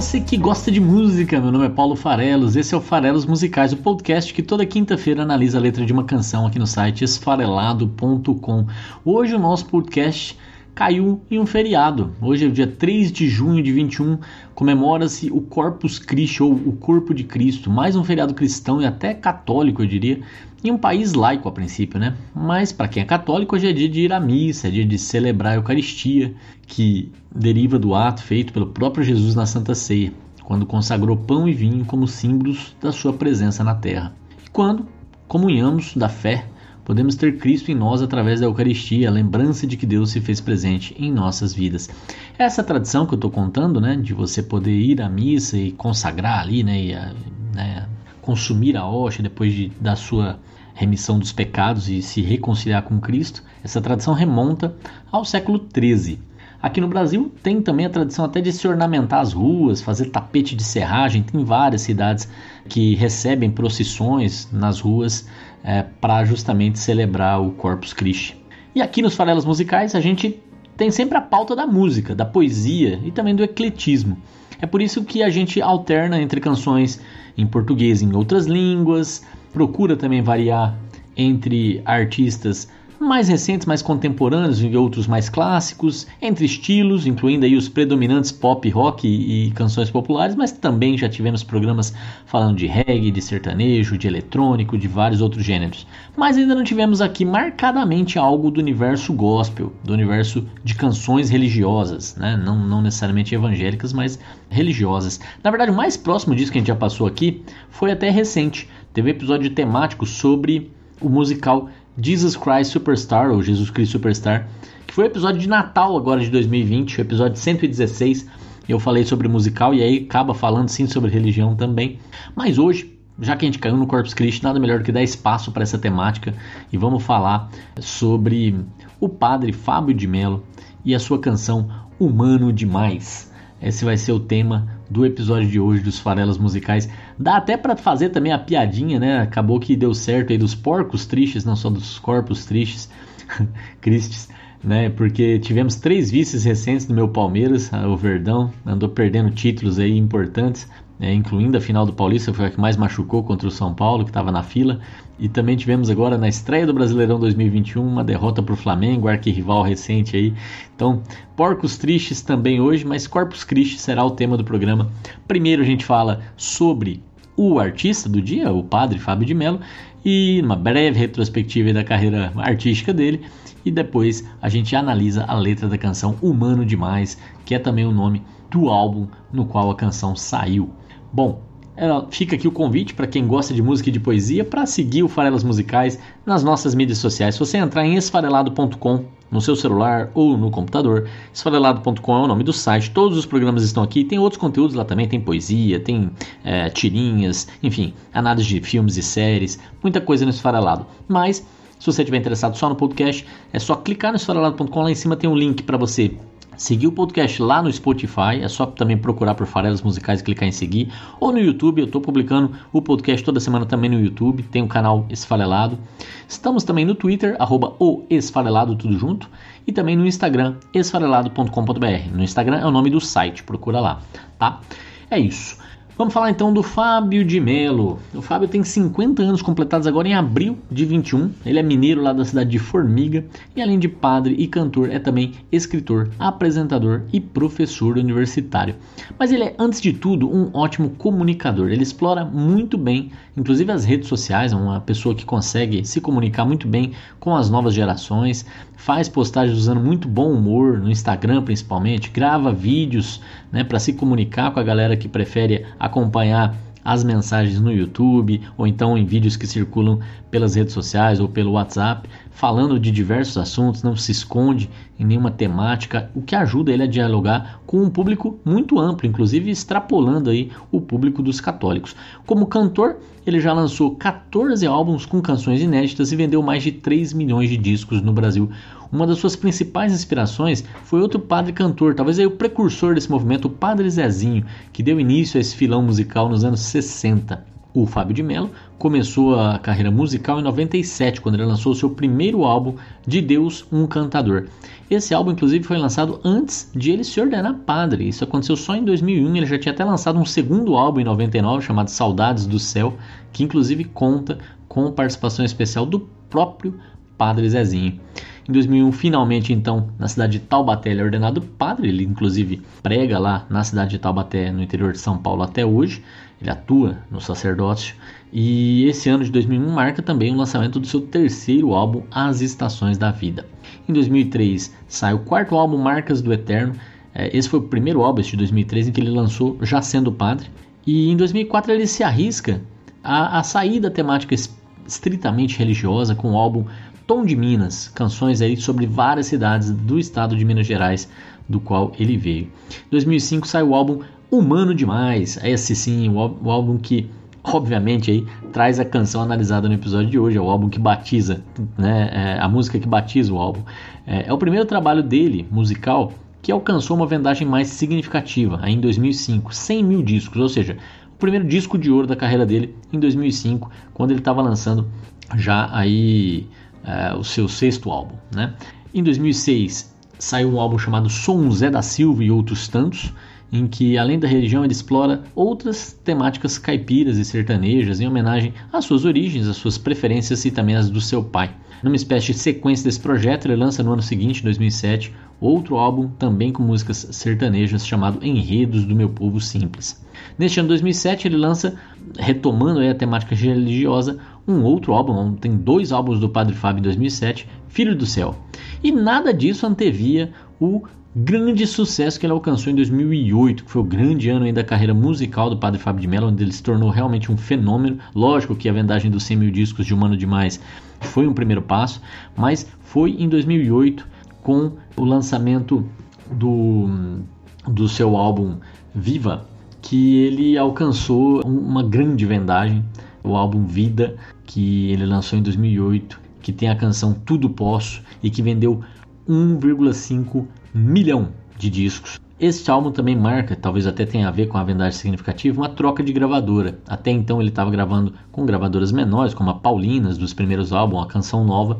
Você que gosta de música, meu nome é Paulo Farelos, esse é o Farelos Musicais, o podcast que toda quinta-feira analisa a letra de uma canção aqui no site esfarelado.com. Hoje o nosso podcast caiu em um feriado. Hoje é o dia 3 de junho de 21, comemora-se o Corpus Christi ou o Corpo de Cristo, mais um feriado cristão e até católico, eu diria, em um país laico a princípio, né? Mas para quem é católico, hoje é dia de ir à missa, é dia de celebrar a Eucaristia, que deriva do ato feito pelo próprio Jesus na Santa Ceia, quando consagrou pão e vinho como símbolos da sua presença na terra. E quando comunhamos da fé, podemos ter Cristo em nós através da Eucaristia, a lembrança de que Deus se fez presente em nossas vidas. Essa tradição que eu estou contando, né, de você poder ir à missa e consagrar ali, né, e, né consumir a hóstia depois de, da sua remissão dos pecados e se reconciliar com Cristo, essa tradição remonta ao século XIII. Aqui no Brasil tem também a tradição até de se ornamentar as ruas, fazer tapete de serragem. Tem várias cidades que recebem procissões nas ruas é, para justamente celebrar o Corpus Christi. E aqui nos Farelas Musicais a gente tem sempre a pauta da música, da poesia e também do ecletismo. É por isso que a gente alterna entre canções em português e em outras línguas, procura também variar entre artistas mais recentes, mais contemporâneos e outros mais clássicos, entre estilos, incluindo aí os predominantes pop, rock e, e, canções populares, mas também já tivemos programas falando de reggae, de sertanejo, de eletrônico, de vários outros gêneros. Mas ainda não tivemos aqui marcadamente algo do universo gospel, do universo de canções religiosas, né? não, não necessariamente evangélicas, mas religiosas. Na verdade, o mais próximo disso que a gente já passou aqui foi até recente. Teve episódio temático sobre o musical Jesus Christ Superstar, ou Jesus Cristo Superstar, que foi o episódio de Natal agora de 2020, o episódio 116. Eu falei sobre musical e aí acaba falando sim sobre religião também. Mas hoje, já que a gente caiu no Corpus Christi, nada melhor do que dar espaço para essa temática e vamos falar sobre o padre Fábio de Mello e a sua canção Humano Demais. Esse vai ser o tema do episódio de hoje dos Farelas Musicais. Dá até para fazer também a piadinha, né? Acabou que deu certo aí dos porcos tristes, não só dos corpos tristes, Cristes, né? Porque tivemos três vices recentes no meu Palmeiras, o Verdão andou perdendo títulos aí importantes, né? incluindo a final do Paulista, foi a que mais machucou contra o São Paulo, que estava na fila. E também tivemos agora na estreia do Brasileirão 2021 uma derrota para o Flamengo, arquirrival recente aí. Então, porcos tristes também hoje, mas Corpus Christi será o tema do programa. Primeiro a gente fala sobre o artista do dia, o padre Fábio de Mello, e uma breve retrospectiva da carreira artística dele. E depois a gente analisa a letra da canção Humano Demais, que é também o nome do álbum no qual a canção saiu. Bom, fica aqui o convite para quem gosta de música e de poesia para seguir o Farelas Musicais nas nossas mídias sociais. Se você entrar em esfarelado.com no seu celular ou no computador, esfarelado.com é o nome do site. Todos os programas estão aqui. Tem outros conteúdos lá também. Tem poesia, tem é, tirinhas, enfim, análise de filmes e séries, muita coisa no Esfarelado. Mas se você estiver interessado só no podcast, é só clicar no esfarelado.com. Lá em cima tem um link para você seguir o podcast lá no Spotify, é só também procurar por Farelas Musicais e clicar em seguir, ou no YouTube, eu estou publicando o podcast toda semana também no YouTube, tem o canal Esfarelado. Estamos também no Twitter, arroba o Esfarelado, tudo junto, e também no Instagram, esfarelado.com.br. No Instagram é o nome do site, procura lá, tá? É isso. Vamos falar então do Fábio de Melo. O Fábio tem 50 anos completados agora em abril de 21. Ele é mineiro lá da cidade de Formiga e além de padre e cantor é também escritor, apresentador e professor universitário. Mas ele é antes de tudo um ótimo comunicador. Ele explora muito bem, inclusive as redes sociais, é uma pessoa que consegue se comunicar muito bem com as novas gerações, faz postagens usando muito bom humor no Instagram principalmente, grava vídeos, né, para se comunicar com a galera que prefere acompanhar as mensagens no YouTube ou então em vídeos que circulam pelas redes sociais ou pelo WhatsApp, falando de diversos assuntos, não se esconde em nenhuma temática, o que ajuda ele a dialogar com um público muito amplo, inclusive extrapolando aí o público dos católicos. Como cantor, ele já lançou 14 álbuns com canções inéditas e vendeu mais de 3 milhões de discos no Brasil. Uma das suas principais inspirações foi outro padre cantor, talvez aí o precursor desse movimento, o Padre Zezinho, que deu início a esse filão musical nos anos 60. O Fábio de Mello começou a carreira musical em 97, quando ele lançou seu primeiro álbum, De Deus, um Cantador. Esse álbum, inclusive, foi lançado antes de ele se ordenar padre. Isso aconteceu só em 2001. Ele já tinha até lançado um segundo álbum em 99, chamado Saudades do Céu, que inclusive conta com participação especial do próprio Padre Zezinho. Em 2001, finalmente, então, na cidade de Taubaté, ele é ordenado padre. Ele, inclusive, prega lá na cidade de Taubaté, no interior de São Paulo, até hoje. Ele atua no sacerdócio. E esse ano de 2001 marca também o lançamento do seu terceiro álbum, As Estações da Vida. Em 2003 sai o quarto álbum, Marcas do Eterno. É, esse foi o primeiro álbum de 2003 em que ele lançou já sendo padre. E em 2004 ele se arrisca a, a sair da temática estritamente religiosa com o álbum Tom de Minas, canções aí sobre várias cidades do estado de Minas Gerais, do qual ele veio. Em 2005 sai o álbum Humano Demais, esse sim, o, o álbum que obviamente aí traz a canção analisada no episódio de hoje, é o álbum que batiza, né, é a música que batiza o álbum. É, é, o primeiro trabalho dele, musical, que alcançou uma vendagem mais significativa, aí em 2005, 100 mil discos, ou seja, o primeiro disco de ouro da carreira dele em 2005, quando ele estava lançando já aí uh, o seu sexto álbum. Né? Em 2006 saiu um álbum chamado Som Zé da Silva e Outros Tantos, em que além da religião ele explora outras temáticas caipiras e sertanejas em homenagem às suas origens, às suas preferências e também às do seu pai. Numa espécie de sequência desse projeto, ele lança no ano seguinte, 2007, outro álbum também com músicas sertanejas chamado Enredos do Meu Povo Simples. Neste ano 2007 ele lança, retomando a temática religiosa, um outro álbum, tem dois álbuns do Padre Fábio em 2007, Filho do Céu. E nada disso antevia o grande sucesso que ele alcançou em 2008, que foi o grande ano da carreira musical do Padre Fábio de Mello, onde ele se tornou realmente um fenômeno. Lógico que a vendagem dos 100 mil discos de Humano Demais foi um primeiro passo, mas foi em 2008 com o lançamento do, do seu álbum Viva que ele alcançou uma grande vendagem, o álbum Vida, que ele lançou em 2008, que tem a canção Tudo Posso e que vendeu 1,5 milhão de discos. Este álbum também marca, talvez até tenha a ver com a vendagem significativa, uma troca de gravadora. Até então ele estava gravando com gravadoras menores, como a Paulinas dos primeiros álbuns, a Canção Nova,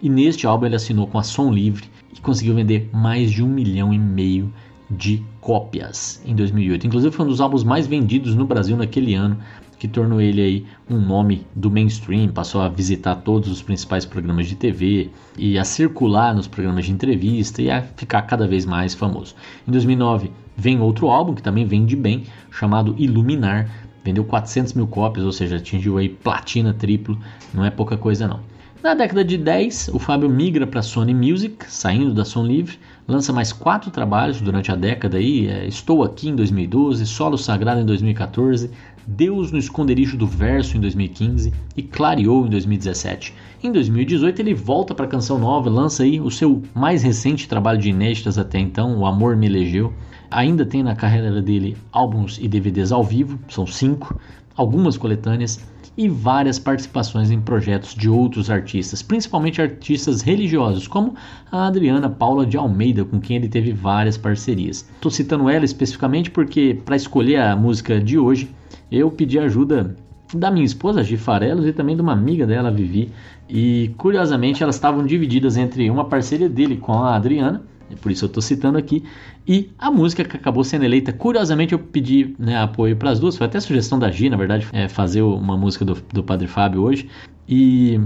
e neste álbum ele assinou com a Som Livre e conseguiu vender mais de um milhão e meio de cópias em 2008. Inclusive foi um dos álbuns mais vendidos no Brasil naquele ano, que tornou ele aí um nome do mainstream, passou a visitar todos os principais programas de TV e a circular nos programas de entrevista e a ficar cada vez mais famoso. Em 2009 vem outro álbum que também vende bem, chamado Iluminar, vendeu 400 mil cópias, ou seja, atingiu aí platina triplo, não é pouca coisa não. Na década de 10, o Fábio migra para a Sony Music, saindo da Som Livre, lança mais quatro trabalhos durante a década aí, é, Estou Aqui em 2012, Solo Sagrado em 2014, Deus no Esconderijo do Verso em 2015 e Clareou em 2017. Em 2018 ele volta para a Canção Nova, lança aí o seu mais recente trabalho de inéditas até então, O Amor Me Elegeu. Ainda tem na carreira dele álbuns e DVDs ao vivo, são cinco, algumas coletâneas e várias participações em projetos de outros artistas, principalmente artistas religiosos, como a Adriana Paula de Almeida, com quem ele teve várias parcerias. Estou citando ela especificamente porque, para escolher a música de hoje, eu pedi ajuda da minha esposa, Gi Farelos, e também de uma amiga dela, Vivi. E curiosamente elas estavam divididas entre uma parceria dele com a Adriana é por isso eu estou citando aqui. E a música que acabou sendo eleita, curiosamente eu pedi né, apoio para as duas, foi até sugestão da Gi, na verdade, é, fazer uma música do, do Padre Fábio hoje. E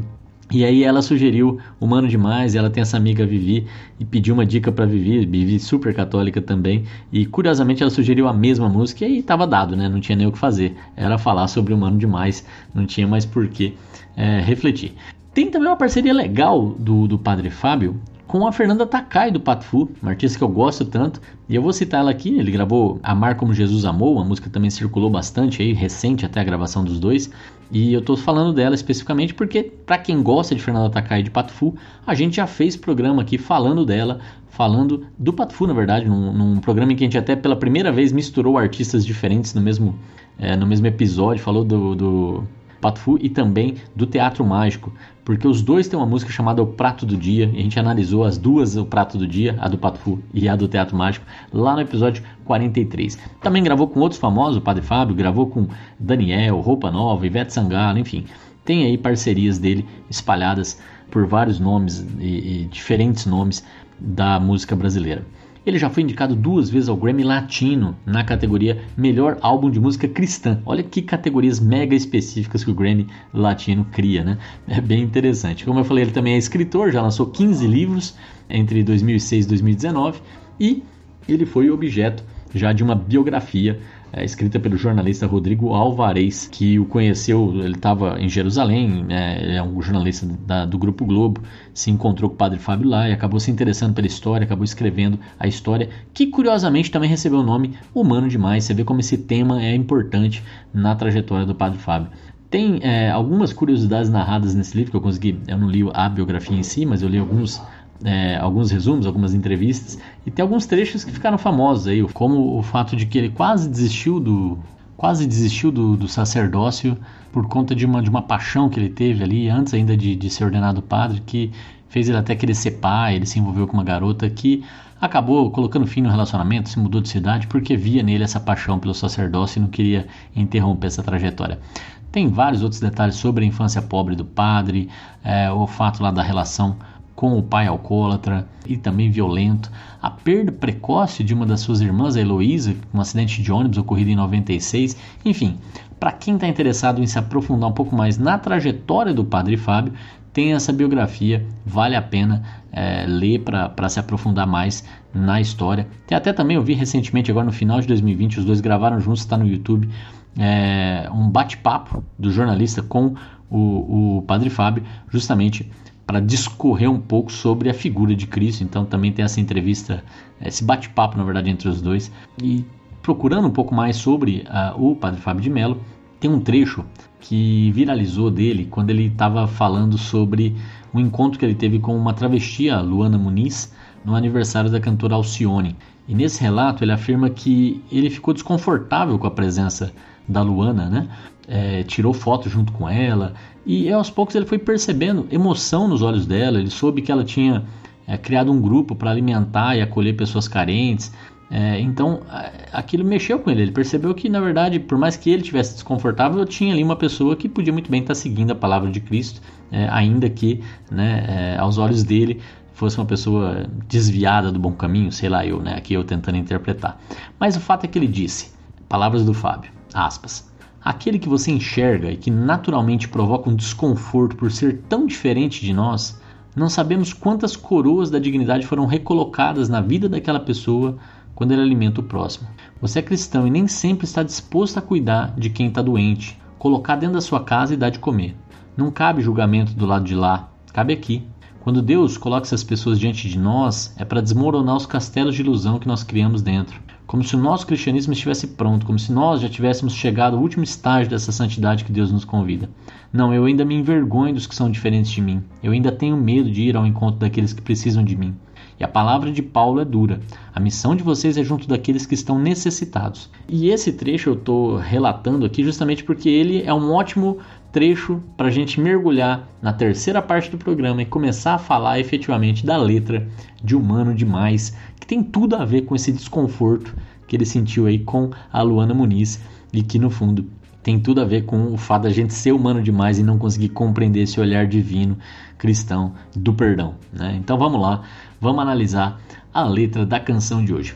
e aí ela sugeriu Humano Demais, e ela tem essa amiga Vivi e pediu uma dica para Vivi, Vivi super católica também, e curiosamente ela sugeriu a mesma música e aí tava dado, né? Não tinha nem o que fazer. Era falar sobre Humano Demais, não tinha mais por que é, refletir. Tem também uma parceria legal do, do Padre Fábio com a Fernanda Takai do Patfu, uma artista que eu gosto tanto, e eu vou citar ela aqui. Ele gravou Amar Como Jesus Amou, uma música também circulou bastante aí, recente até a gravação dos dois. E eu estou falando dela especificamente porque, para quem gosta de Fernanda Takai e de Patfu, a gente já fez programa aqui falando dela, falando do Patfu, na verdade, num, num, programa em que a gente até pela primeira vez misturou artistas diferentes no mesmo, é, no mesmo episódio, falou do, do Patfu e também do Teatro Mágico, porque os dois têm uma música chamada O Prato do Dia, e a gente analisou as duas, O Prato do Dia, a do Patfu e a do Teatro Mágico, lá no episódio 43. Também gravou com outros famosos, o Padre Fábio, gravou com Daniel, Roupa Nova, Ivete Sangalo, enfim. Tem aí parcerias dele espalhadas por vários nomes e, e diferentes nomes da música brasileira. Ele já foi indicado duas vezes ao Grammy Latino na categoria Melhor Álbum de Música Cristã. Olha que categorias mega específicas que o Grammy Latino cria, né? É bem interessante. Como eu falei, ele também é escritor, já lançou 15 livros entre 2006 e 2019 e ele foi objeto já de uma biografia é, escrita pelo jornalista Rodrigo Alvarez, que o conheceu, ele estava em Jerusalém, é, é um jornalista da, do Grupo Globo, se encontrou com o padre Fábio lá e acabou se interessando pela história, acabou escrevendo a história, que curiosamente também recebeu o nome Humano Demais. Você vê como esse tema é importante na trajetória do padre Fábio. Tem é, algumas curiosidades narradas nesse livro que eu consegui. Eu não li a biografia em si, mas eu li alguns é, alguns resumos, algumas entrevistas, e tem alguns trechos que ficaram famosos aí, como o fato de que ele quase desistiu do quase desistiu do, do sacerdócio por conta de uma, de uma paixão que ele teve ali antes ainda de, de ser ordenado padre, que fez ele até querer ser pai, ele se envolveu com uma garota que acabou colocando fim no relacionamento, se mudou de cidade porque via nele essa paixão pelo sacerdócio e não queria interromper essa trajetória. Tem vários outros detalhes sobre a infância pobre do padre, é, o fato lá da relação com o pai alcoólatra e também violento, a perda precoce de uma das suas irmãs, a Heloísa, um acidente de ônibus ocorrido em 96, enfim, para quem está interessado em se aprofundar um pouco mais na trajetória do Padre Fábio, tem essa biografia, vale a pena é, ler para se aprofundar mais na história. Tem até também, eu vi recentemente, agora no final de 2020, os dois gravaram juntos, está no YouTube, é, um bate-papo do jornalista com o, o Padre Fábio, justamente para discorrer um pouco sobre a figura de Cristo. Então também tem essa entrevista, esse bate-papo, na verdade, entre os dois. E procurando um pouco mais sobre uh, o Padre Fábio de Mello, tem um trecho que viralizou dele quando ele estava falando sobre um encontro que ele teve com uma travesti, a Luana Muniz, no aniversário da cantora Alcione. E nesse relato ele afirma que ele ficou desconfortável com a presença da Luana, né? É, tirou foto junto com ela e aos poucos ele foi percebendo emoção nos olhos dela. Ele soube que ela tinha é, criado um grupo para alimentar e acolher pessoas carentes. É, então aquilo mexeu com ele. Ele percebeu que na verdade, por mais que ele tivesse desconfortável, tinha ali uma pessoa que podia muito bem estar seguindo a palavra de Cristo, é, ainda que, né, aos olhos dele fosse uma pessoa desviada do bom caminho, sei lá eu, né, aqui eu tentando interpretar. Mas o fato é que ele disse, palavras do Fábio, aspas. Aquele que você enxerga e que naturalmente provoca um desconforto por ser tão diferente de nós, não sabemos quantas coroas da dignidade foram recolocadas na vida daquela pessoa quando ele alimenta o próximo. Você é cristão e nem sempre está disposto a cuidar de quem está doente, colocar dentro da sua casa e dar de comer. Não cabe julgamento do lado de lá, cabe aqui. Quando Deus coloca essas pessoas diante de nós, é para desmoronar os castelos de ilusão que nós criamos dentro como se o nosso cristianismo estivesse pronto, como se nós já tivéssemos chegado ao último estágio dessa santidade que Deus nos convida. Não, eu ainda me envergonho dos que são diferentes de mim. Eu ainda tenho medo de ir ao encontro daqueles que precisam de mim. E a palavra de Paulo é dura. A missão de vocês é junto daqueles que estão necessitados. E esse trecho eu estou relatando aqui justamente porque ele é um ótimo trecho para a gente mergulhar na terceira parte do programa e começar a falar efetivamente da letra de Humano Demais, que tem tudo a ver com esse desconforto que ele sentiu aí com a Luana Muniz e que no fundo tem tudo a ver com o fato da gente ser humano demais e não conseguir compreender esse olhar divino cristão do perdão. Né? Então vamos lá, vamos analisar a letra da canção de hoje.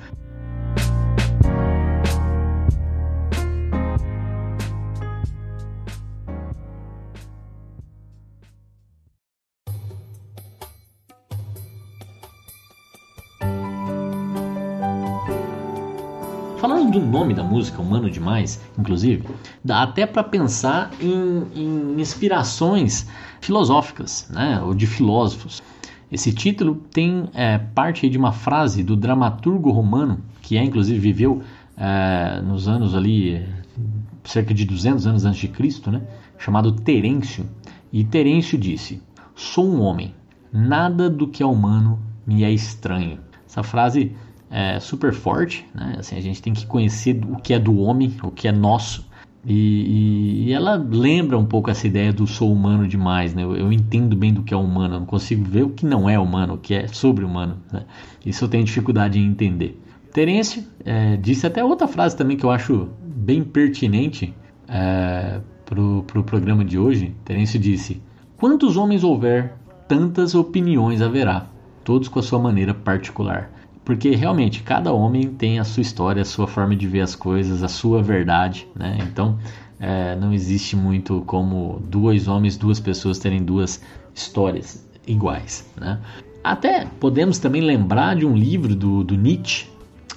Da música, Humano Demais, inclusive, dá até para pensar em, em, inspirações filosóficas, né, ou de filósofos. Esse título tem é, parte de uma frase do dramaturgo romano, que é inclusive viveu é, nos anos ali, cerca de 200 anos antes de Cristo, né? chamado Terêncio. E Terêncio disse: Sou um homem, nada do que é humano me é estranho. Essa frase é super forte, né? Assim, a gente tem que conhecer o que é do homem, o que é nosso. E, e, e ela lembra um pouco essa ideia do sou humano demais, né? Eu, eu, entendo bem do que é humano, eu não consigo ver o que não é humano, o que é sobre-humano. Né? Isso eu tenho dificuldade em entender. Terêncio é, disse até outra frase também que eu acho bem pertinente é, para o pro programa de hoje. Terêncio disse: Quantos homens houver, tantas opiniões haverá, todos com a sua maneira particular. Porque realmente cada homem tem a sua história, a sua forma de ver as coisas, a sua verdade, né? Então é, não existe muito como dois homens, duas pessoas terem duas histórias iguais, né? Até podemos também lembrar de um livro do, do Nietzsche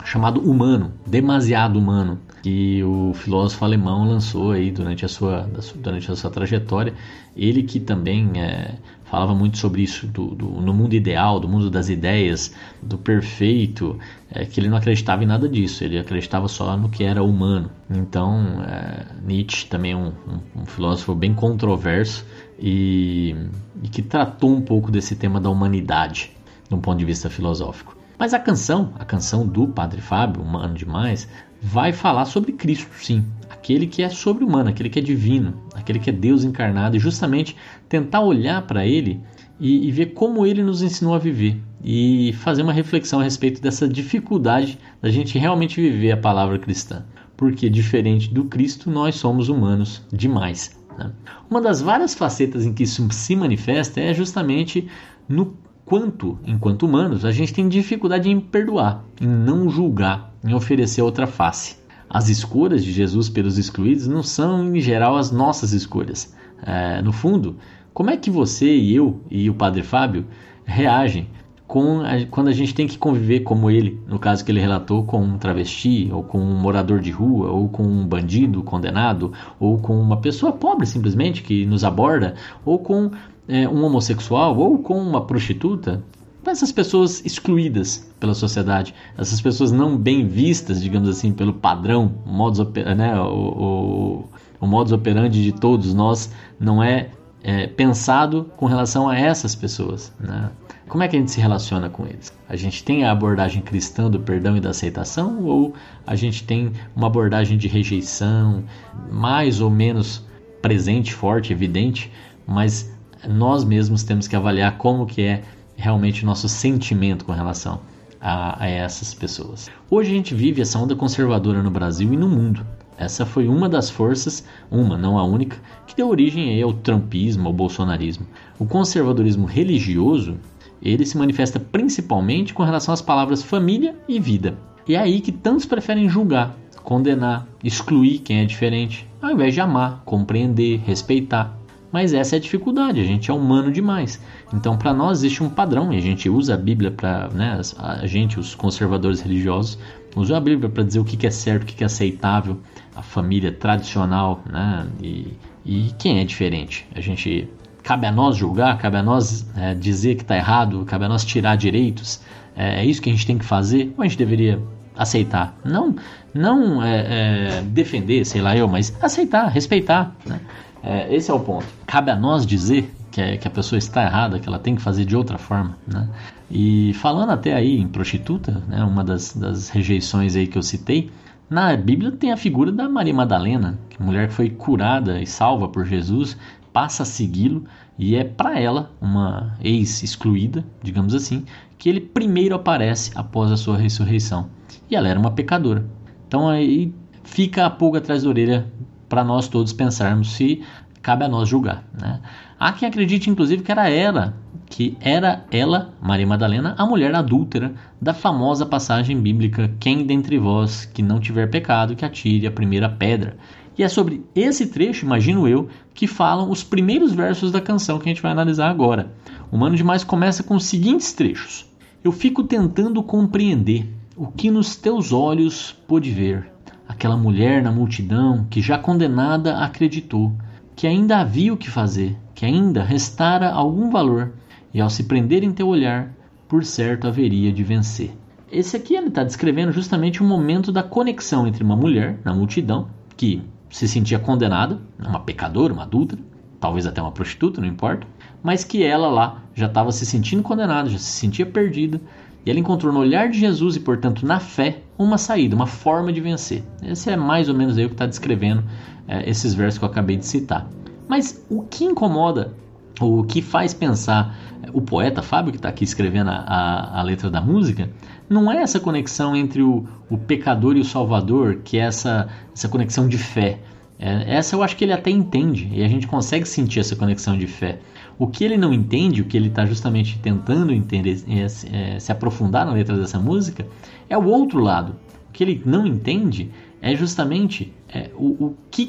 chamado Humano, Demasiado Humano, que o filósofo alemão lançou aí durante a sua, durante a sua trajetória. Ele que também é, falava muito sobre isso do, do, no mundo ideal, do mundo das ideias, do perfeito, é, que ele não acreditava em nada disso, ele acreditava só no que era humano. Então, é, Nietzsche também é um, um, um, filósofo bem controverso e, e que tratou um pouco desse tema da humanidade, de um ponto de vista filosófico. Mas a canção, a canção do Padre Fábio, Humano Demais, vai falar sobre Cristo, sim. Aquele que é sobre-humano, aquele que é divino, aquele que é Deus encarnado, e justamente tentar olhar para ele e, e, ver como ele nos ensinou a viver e fazer uma reflexão a respeito dessa dificuldade da gente realmente viver a palavra cristã. Porque, diferente do Cristo, nós somos humanos demais. Né? Uma das várias facetas em que isso se manifesta é justamente no quanto, enquanto humanos, a gente tem dificuldade em perdoar, em não julgar, em oferecer outra face. As escolhas de Jesus pelos excluídos não são, em geral, as nossas escolhas. É, no fundo, como é que você e eu e o Padre Fábio reagem a, quando a gente tem que conviver como ele, no caso que ele relatou, com um travesti, ou com um morador de rua, ou com um bandido condenado, ou com uma pessoa pobre simplesmente que nos aborda, ou com é, um homossexual ou com uma prostituta, essas pessoas excluídas pela sociedade, essas pessoas não bem vistas, digamos assim, pelo padrão, modus né, o, o, o modus operandi de todos nós não é, é, pensado com relação a essas pessoas. Né? Como é que a gente se relaciona com eles? A gente tem a abordagem cristã do perdão e da aceitação ou a gente tem uma abordagem de rejeição, mais ou menos presente, forte, evidente, mas nós mesmos temos que avaliar como que é realmente o nosso sentimento com relação a, a, essas pessoas. Hoje a gente vive essa onda conservadora no Brasil e no mundo. Essa foi uma das forças, uma, não a única, que deu origem ao trumpismo, ao bolsonarismo. O conservadorismo religioso, ele se manifesta principalmente com relação às palavras família e vida. E é aí que tantos preferem julgar, condenar, excluir quem é diferente, ao invés de amar, compreender, respeitar. Mas essa é a dificuldade, a gente é humano demais. Então, para nós existe um padrão, e a gente usa a Bíblia para, né, a gente, os conservadores religiosos, usa a Bíblia para dizer o que é certo, o que é aceitável, a família tradicional, né, e, e quem é diferente. A gente cabe a nós julgar, cabe a nós é, dizer que está errado, cabe a nós tirar direitos. É, é, isso que a gente tem que fazer, ou a gente deveria aceitar? Não, não é, é defender, sei lá eu, mas aceitar, respeitar, né? É, esse é o ponto. Cabe a nós dizer que, é, que a pessoa está errada, que ela tem que fazer de outra forma, né? E falando até aí em prostituta, né, uma das, das rejeições aí que eu citei, na Bíblia tem a figura da Maria Madalena, que mulher que foi curada e salva por Jesus, passa a segui-lo e é para ela, uma ex-excluída, digamos assim, que ele primeiro aparece após a sua ressurreição. E ela era uma pecadora. Então aí fica a pulga atrás da orelha para nós todos pensarmos se cabe a nós julgar. Né? Há quem acredite, inclusive, que era ela, que era ela, Maria Madalena, a mulher adúltera da famosa passagem bíblica: Quem dentre vós que não tiver pecado, que atire a primeira pedra. E é sobre esse trecho, imagino eu, que falam os primeiros versos da canção que a gente vai analisar agora. O Mano Demais começa com os seguintes trechos: Eu fico tentando compreender o que nos teus olhos pôde ver Aquela mulher na multidão que já condenada acreditou que ainda havia o que fazer, que ainda restara algum valor e ao se prender em teu olhar, por certo haveria de vencer. Esse aqui ele está descrevendo justamente o momento da conexão entre uma mulher na multidão que se sentia condenada, uma pecadora, uma adulta, talvez até uma prostituta, não importa, mas que ela lá já estava se sentindo condenada, já se sentia perdida, e ela encontrou no olhar de Jesus e, portanto, na fé, uma saída, uma forma de vencer. Esse é mais ou menos aí o que está descrevendo é, esses versos que eu acabei de citar. Mas o que incomoda, o que faz pensar o poeta Fábio, que está aqui escrevendo a, a, a, letra da música, não é essa conexão entre o, o pecador e o salvador, que é essa, essa conexão de fé. É, essa eu acho que ele até entende, e a gente consegue sentir essa conexão de fé. O que ele não entende, o que ele está justamente tentando entender, é, é, se aprofundar na letra dessa música, é o outro lado. O que ele não entende é justamente é, o, o que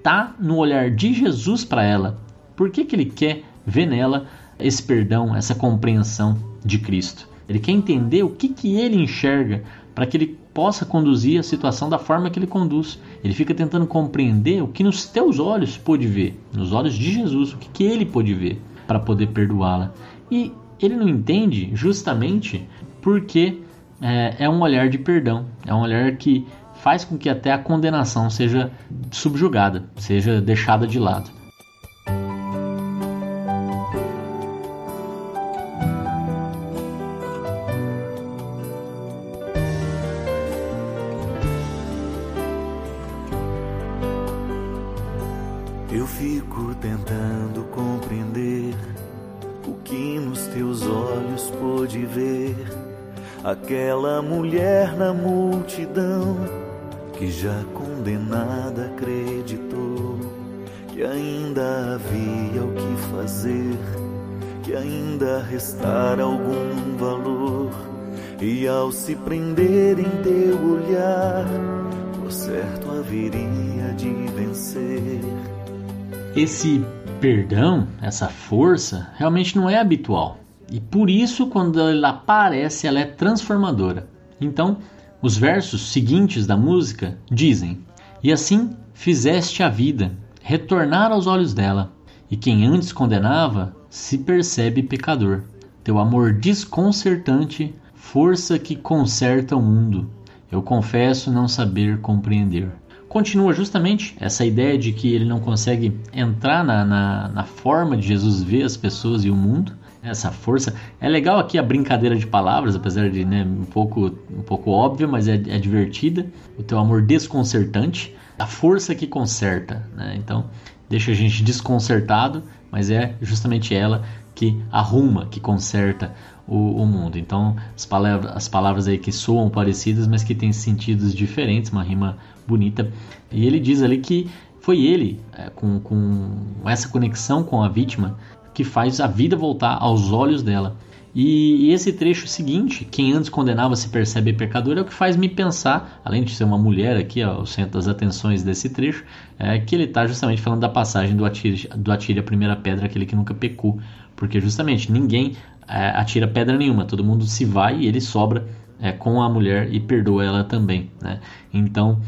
está no olhar de Jesus para ela. Por que, que ele quer ver nela esse perdão, essa compreensão de Cristo. Ele quer entender o que, que ele enxerga para que ele possa conduzir a situação da forma que ele conduz. Ele fica tentando compreender o que nos teus olhos pôde ver, nos olhos de Jesus, o que, que ele pôde ver para poder perdoá-la. E ele não entende justamente porque é, é um olhar de perdão, é um olhar que faz com que até a condenação seja subjugada, seja deixada de lado. Eu fico tentando compreender o que nos teus olhos pôde ver. Aquela mulher na multidão ainda restara algum valor. E ao se prender em teu olhar, por certo haveria de vencer. Esse perdão, essa força, realmente não é habitual. E por isso, quando ela aparece, ela é transformadora. Então, os versos seguintes da música dizem: E assim fizeste a vida retornar aos olhos dela, e quem antes condenava se percebe pecador. Teu amor desconcertante, força que conserta o mundo. Eu confesso não saber compreender continua justamente essa ideia de que ele não consegue entrar na, na, na, forma de Jesus ver as pessoas e o mundo. Essa força. É legal aqui a brincadeira de palavras, apesar de né, um, pouco, um pouco óbvia, mas é, é divertida. O teu amor desconcertante, a força que conserta. Né? Então, deixa a gente desconcertado, mas é justamente ela que arruma, que conserta o, o, mundo. Então, as palavras, as palavras aí que soam parecidas, mas que têm sentidos diferentes, uma rima bonita. E ele diz ali que foi ele, é, com, com essa conexão com a vítima, que faz a vida voltar aos olhos dela. E, esse trecho seguinte, quem antes condenava se percebe pecador, é o que faz me pensar, além de ser uma mulher aqui, ó, o centro das atenções desse trecho, é que ele está justamente falando da passagem do atire, do atire a primeira pedra, aquele que nunca pecou. Porque justamente ninguém é, atira pedra nenhuma, todo mundo se vai e ele sobra é, com a mulher e perdoa ela também. Né? Então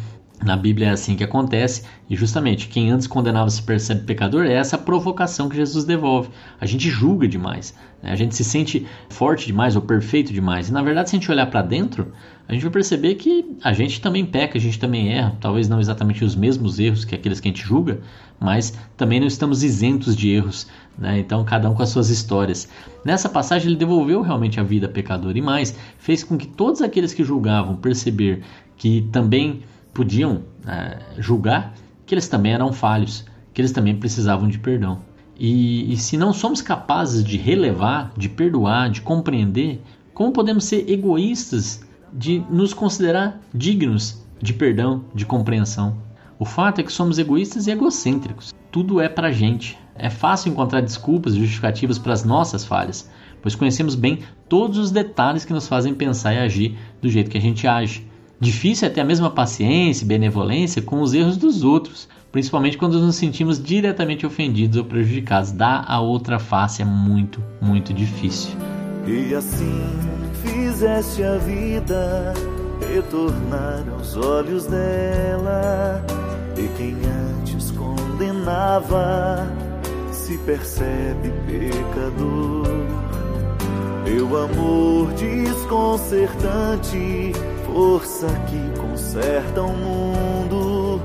na Bíblia é assim que acontece, e justamente quem antes condenava se percebe pecador é essa provocação que Jesus devolve. A gente julga demais, né? a gente se sente forte demais ou perfeito demais, e na verdade, se a gente olhar para dentro, a gente vai perceber que a gente também peca, a gente também erra, talvez não exatamente os mesmos erros que aqueles que a gente julga, mas também não estamos isentos de erros, né? então cada um com as suas histórias. Nessa passagem, ele devolveu realmente a vida pecador e mais, fez com que todos aqueles que julgavam perceber que também podiam é, julgar que eles também eram falhos, que eles também precisavam de perdão. E, e se não somos capazes de relevar, de perdoar, de compreender, como podemos ser egoístas de nos considerar dignos de perdão, de compreensão? O fato é que somos egoístas e egocêntricos. Tudo é pra gente. É fácil encontrar desculpas e justificativas para as nossas falhas, pois conhecemos bem todos os detalhes que nos fazem pensar e agir do jeito que a gente age. Difícil é ter a mesma paciência e benevolência com os erros dos outros, principalmente quando nos sentimos diretamente ofendidos ou prejudicados. Dar a outra face é muito, muito difícil. E assim fizeste a vida retornar aos olhos dela, e quem antes condenava se percebe pecador. Teu amor desconcertante, força que conserta o mundo.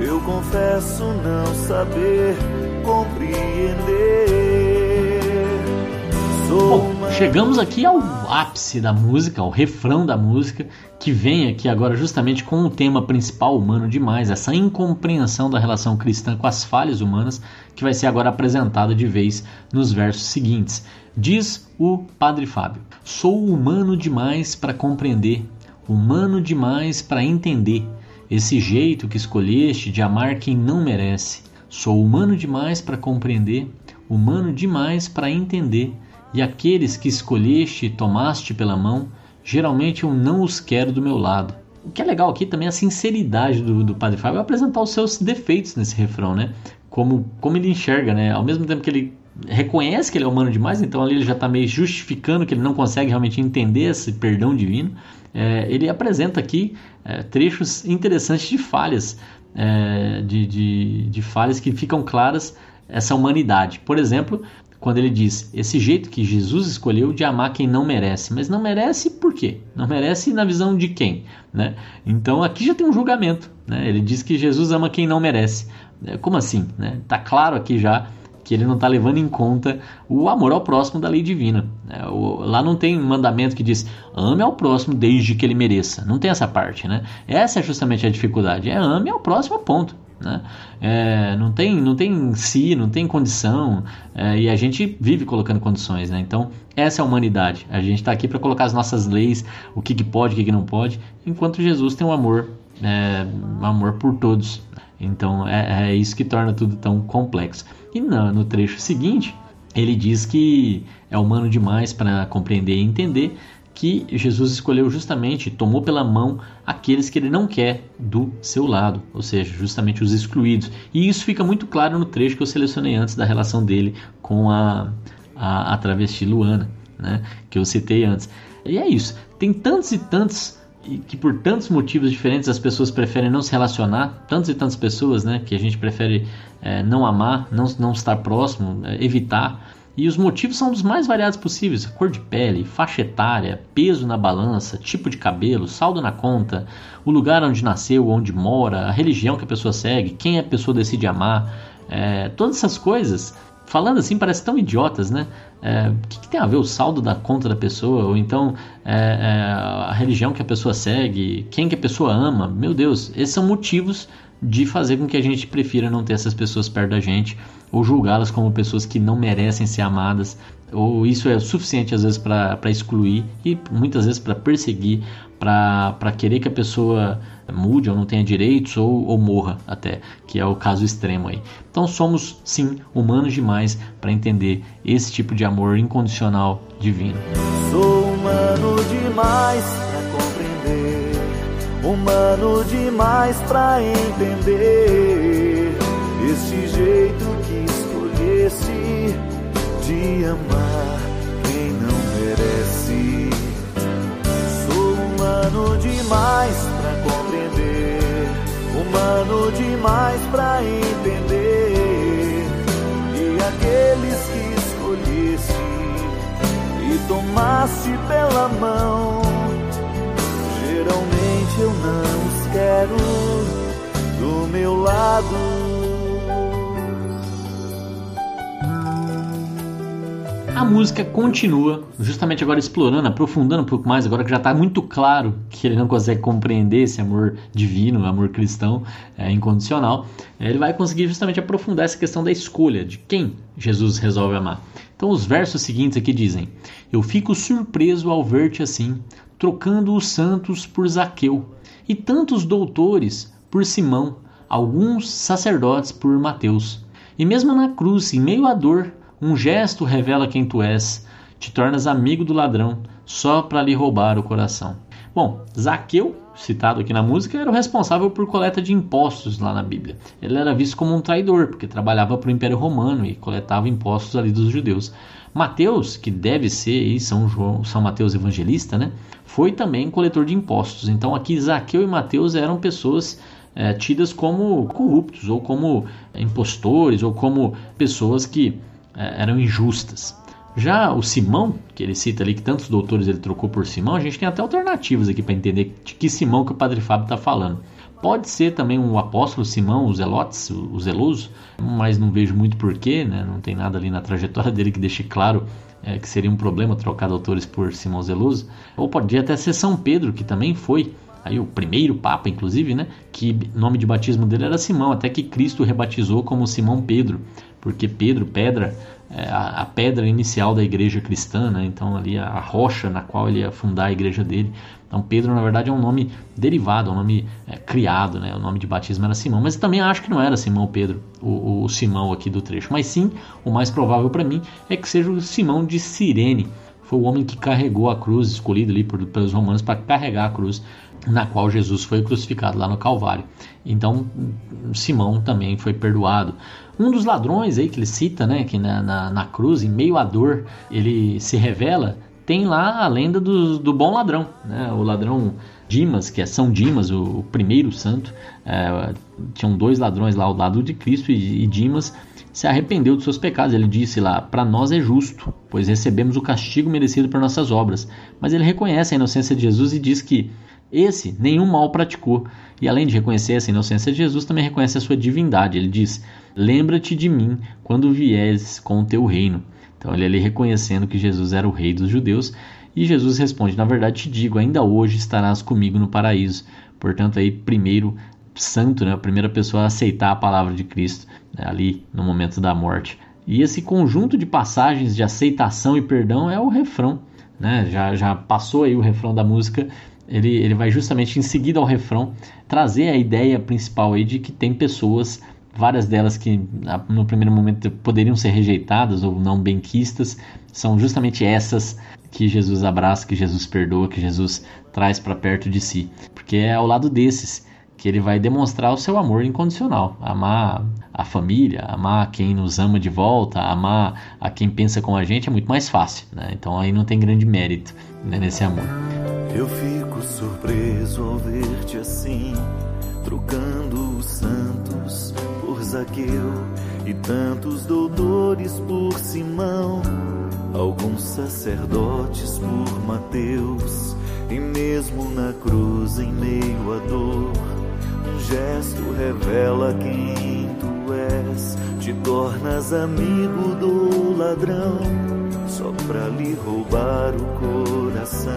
Eu confesso não saber compreender. Bom, chegamos aqui ao ápice da música, ao refrão da música, que vem aqui agora justamente com o tema principal humano demais, essa incompreensão da relação cristã com as falhas humanas, que vai ser agora apresentada de vez nos versos seguintes. Diz o Padre Fábio: Sou humano demais para compreender, humano demais para entender esse jeito que escolheste de amar quem não merece. Sou humano demais para compreender, humano demais para entender e aqueles que escolheste e tomaste pela mão, geralmente eu não os quero do meu lado. O que é legal aqui também é a sinceridade do, do Padre Fábio apresentar os seus defeitos nesse refrão, né? Como, como ele enxerga, né? Ao mesmo tempo que ele reconhece que ele é humano demais, então ali ele já está meio justificando que ele não consegue realmente entender esse perdão divino. É, ele apresenta aqui é, trechos interessantes de falhas, é, de, de, de falhas que ficam claras essa humanidade. Por exemplo, quando ele diz esse jeito que Jesus escolheu de amar quem não merece. Mas não merece por quê? Não merece na visão de quem? Né? Então aqui já tem um julgamento. Né? Ele diz que Jesus ama quem não merece. É, como assim? Né? Tá claro aqui já que ele não está levando em conta o amor ao próximo da lei divina. É, lá não tem mandamento que diz ame ao próximo desde que ele mereça. Não tem essa parte, né? Essa é justamente a dificuldade. É ame ao próximo, ponto. Né? É, não tem não tem si, não tem condição é, e a gente vive colocando condições, né? Então essa é a humanidade. A gente está aqui para colocar as nossas leis, o que, que pode, o que, que não pode, enquanto Jesus tem um amor, é, um amor por todos. Então é, é, isso que torna tudo tão complexo. E no, no trecho seguinte ele diz que é humano demais para compreender e entender que Jesus escolheu justamente, tomou pela mão aqueles que ele não quer do seu lado, ou seja, justamente os excluídos. E isso fica muito claro no trecho que eu selecionei antes da relação dele com a, a, a travesti Luana, né, que eu citei antes. E é isso. Tem tantos e tantos e que por tantos motivos diferentes as pessoas preferem não se relacionar, tantas e tantas pessoas, né, que a gente prefere é, não amar, não, não estar próximo, é, evitar. E os motivos são dos mais variados possíveis: cor de pele, faixa etária, peso na balança, tipo de cabelo, saldo na conta, o lugar onde nasceu, onde mora, a religião que a pessoa segue, quem a pessoa decide amar. É, todas essas coisas, falando assim, parecem tão idiotas, né? É, o que, que, tem a ver o saldo da conta da pessoa? Ou então é, é, a religião que a pessoa segue, quem que a pessoa ama? Meu Deus, esses são motivos de fazer com que a gente prefira não ter essas pessoas perto da gente ou julgá-las como pessoas que não merecem ser amadas, ou isso é suficiente às vezes para excluir e muitas vezes para perseguir, para querer que a pessoa mude ou não tenha direitos ou, ou morra até, que é o caso extremo aí. Então somos sim humanos demais para entender esse tipo de amor incondicional divino. Sou humano demais humano demais pra entender este jeito que escolhesse de amar quem não merece. Sou humano demais compreender, humano demais pra entender e aqueles que escolhesse e tomasse pela mão geralmente eu não os quero do meu lado. A música continua, justamente agora explorando, aprofundando um pouco mais, agora que já está muito claro que ele não consegue compreender esse amor divino, amor cristão é, incondicional. Ele vai conseguir justamente aprofundar essa questão da escolha, de quem Jesus resolve amar. Então, os versos seguintes aqui dizem: Eu fico surpreso ao ver-te assim, trocando os santos por Zaqueu, e tantos doutores por Simão, alguns sacerdotes por Mateus. E mesmo na cruz, em meio à dor, um gesto revela quem tu és, te tornas amigo do ladrão, só para lhe roubar o coração. Bom, Zaqueu, citado aqui na música, era o responsável por coleta de impostos lá na Bíblia. Ele era visto como um traidor, porque trabalhava para o Império Romano e coletava impostos ali dos judeus. Mateus, que deve ser aí São João, São Mateus Evangelista, né, foi também coletor de impostos. Então aqui Zaqueu e Mateus eram pessoas é, tidas como corruptos ou como impostores ou como pessoas que eram injustas. Já o Simão, que ele cita ali que tantos doutores ele trocou por Simão, a gente tem até alternativas aqui para entender de que Simão que o Padre Fábio está falando. Pode ser também o apóstolo Simão, o Zelotes, o Zeloso, mas não vejo muito porquê, né? não tem nada ali na trajetória dele que deixe claro é, que seria um problema trocar doutores por Simão Zeloso. Ou podia até ser São Pedro, que também foi aí o primeiro papa, inclusive, né? Que nome de batismo dele era Simão, até que Cristo rebatizou como Simão Pedro, porque Pedro, pedra, é a, pedra inicial da igreja cristã, né? Então ali a, a, rocha na qual ele ia fundar a igreja dele. Então Pedro na verdade é um nome derivado, é um nome é, criado, né? O nome de batismo era Simão, mas também acho que não era Simão Pedro, o, o Simão aqui do trecho, mas sim o mais provável para mim é que seja o Simão de Cirene. Foi o homem que carregou a cruz, escolhido ali por, pelos romanos para carregar a cruz na qual Jesus foi crucificado lá no Calvário. Então Simão também foi perdoado. Um dos ladrões aí que ele cita, né, que na, na, na cruz, em meio à dor, ele se revela, tem lá a lenda do, do bom ladrão, né, o ladrão Dimas, que é São Dimas, o, o primeiro santo. É, tinham dois ladrões lá ao lado de Cristo e, e Dimas se arrependeu dos seus pecados. Ele disse lá: Para nós é justo, pois recebemos o castigo merecido por nossas obras. Mas ele reconhece a inocência de Jesus e diz que esse nenhum mal praticou. E além de reconhecer essa inocência de Jesus, também reconhece a sua divindade. Ele diz: Lembra-te de mim quando vieres com o teu reino. Então ele ali reconhecendo que Jesus era o rei dos judeus. E Jesus responde: Na verdade te digo, ainda hoje estarás comigo no paraíso. Portanto, aí, primeiro santo, né, a primeira pessoa a aceitar a palavra de Cristo, né, ali no momento da morte. E esse conjunto de passagens de aceitação e perdão é o refrão. Né? Já, já passou aí o refrão da música ele, ele vai justamente em seguida ao refrão trazer a ideia principal aí de que tem pessoas, várias delas que no primeiro momento poderiam ser rejeitadas ou não benquistas, são justamente essas que Jesus abraça, que Jesus perdoa, que Jesus traz para perto de si. Porque é ao lado desses que ele vai demonstrar o seu amor incondicional, amar a família, amar quem nos ama de volta, amar a quem pensa com a gente é muito mais fácil, né? Então aí não tem grande mérito né, nesse amor. Eu fico surpreso ao ver-te assim, trocando os santos Zaqueu e tantos doutores por Simão, alguns sacerdotes por Mateus, e mesmo na cruz em meio à dor um gesto revela quem tu és. Te tornas amigo do ladrão, só pra lhe roubar o coração.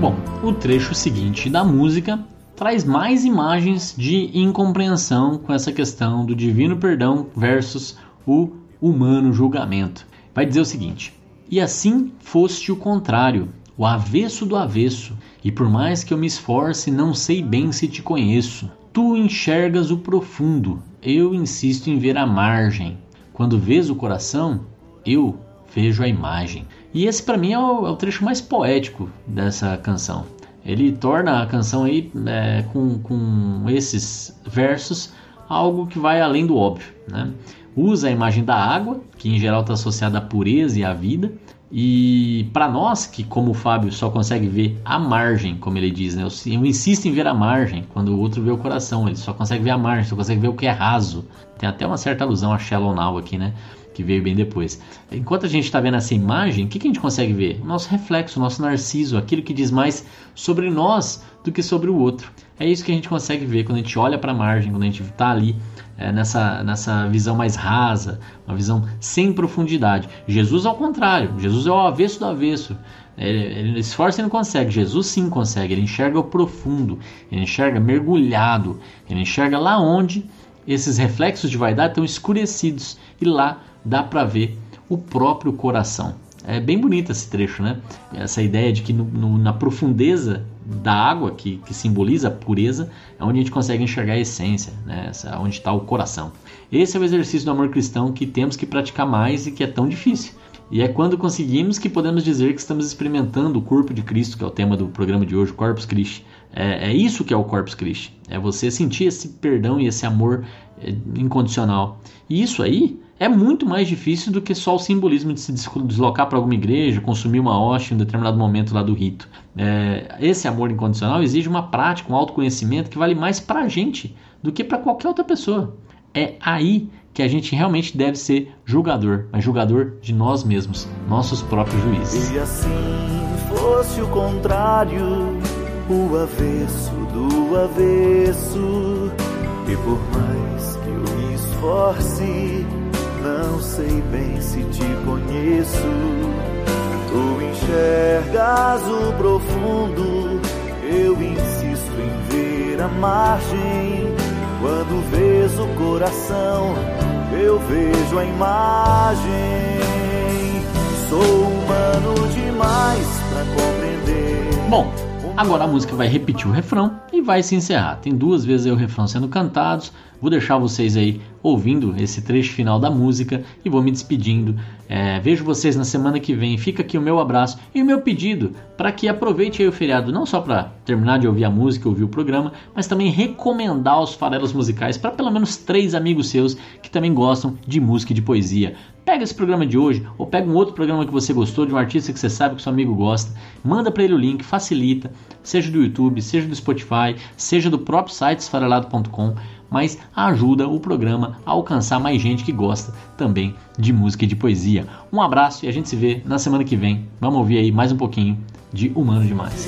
Bom, o trecho seguinte da música traz mais imagens de incompreensão com essa questão do divino perdão versus o humano julgamento. Vai dizer o seguinte: E assim foste o contrário, o avesso do avesso, e por mais que eu me esforce, não sei bem se te conheço. Tu enxergas o profundo, eu insisto em ver a margem. Quando vês o coração, eu vejo a imagem. E esse para mim é o, é o, trecho mais poético dessa canção. Ele torna a canção aí é, com, com esses versos algo que vai além do óbvio. Né? Usa a imagem da água, que em geral está associada à pureza e à vida, e para nós, que como o Fábio só consegue ver a margem, como ele diz, né? eu, insisto em ver a margem, quando o outro vê o coração, ele só consegue ver a margem, só consegue ver o que é raso. Tem até uma certa alusão a Shallow Now aqui, né? Que veio bem depois. Enquanto a gente está vendo essa imagem, o que, que a gente consegue ver? O nosso reflexo, o nosso narciso, aquilo que diz mais sobre nós do que sobre o outro. É isso que a gente consegue ver quando a gente olha para a margem, quando a gente está ali é, nessa, nessa visão mais rasa, uma visão sem profundidade. Jesus, ao contrário, Jesus é o avesso do avesso. Ele, ele esforça e não consegue. Jesus sim consegue. Ele enxerga o profundo, ele enxerga mergulhado, ele enxerga lá onde esses reflexos de vaidade estão escurecidos e lá dá para ver o próprio coração. É bem bonito esse trecho, né? Essa ideia de que no, no, na profundeza da água, que, que, simboliza a pureza, é onde a gente consegue enxergar a essência, né? Essa, onde está o coração. Esse é o exercício do amor cristão que temos que praticar mais e que é tão difícil. E é quando conseguimos que podemos dizer que estamos experimentando o corpo de Cristo, que é o tema do programa de hoje, Corpus Christi. É, é isso que é o Corpus Christi. É você sentir esse perdão e esse amor é, incondicional. E isso aí é muito mais difícil do que só o simbolismo de se deslocar para alguma igreja, consumir uma hóstia em um determinado momento lá do rito. É, esse amor incondicional exige uma prática, um autoconhecimento que vale mais para a gente do que para qualquer outra pessoa. É aí que a gente realmente deve ser julgador, mas julgador de nós mesmos, nossos próprios juízes. E assim fosse o contrário, o avesso do avesso, e por mais que eu me esforce, não sei bem se te conheço. Tu enxergas o profundo, eu insisto em ver a margem. Quando vês o coração, eu vejo a imagem. Sou humano demais pra compreender. Bom, agora a música vai repetir o refrão e vai se encerrar. Tem duas vezes o refrão sendo cantados. Vou deixar vocês aí ouvindo esse trecho final da música e vou me despedindo. É, vejo vocês na semana que vem. Fica aqui o meu abraço e o meu pedido para que aproveite o feriado, não só para terminar de ouvir a música, ouvir o programa, mas também recomendar os farelos musicais para pelo menos três amigos seus que também gostam de música e de poesia. Pega esse programa de hoje ou pega um outro programa que você gostou, de um artista que você sabe que seu amigo gosta, manda para ele o link, facilita, seja do YouTube, seja do Spotify, seja do próprio site esfarelado.com mas ajuda o programa a alcançar mais gente que gosta também de música e de poesia. Um abraço e a gente se vê na semana que vem. Vamos ouvir aí mais um pouquinho de Humano Demais.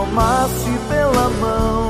Tomasse pela mão.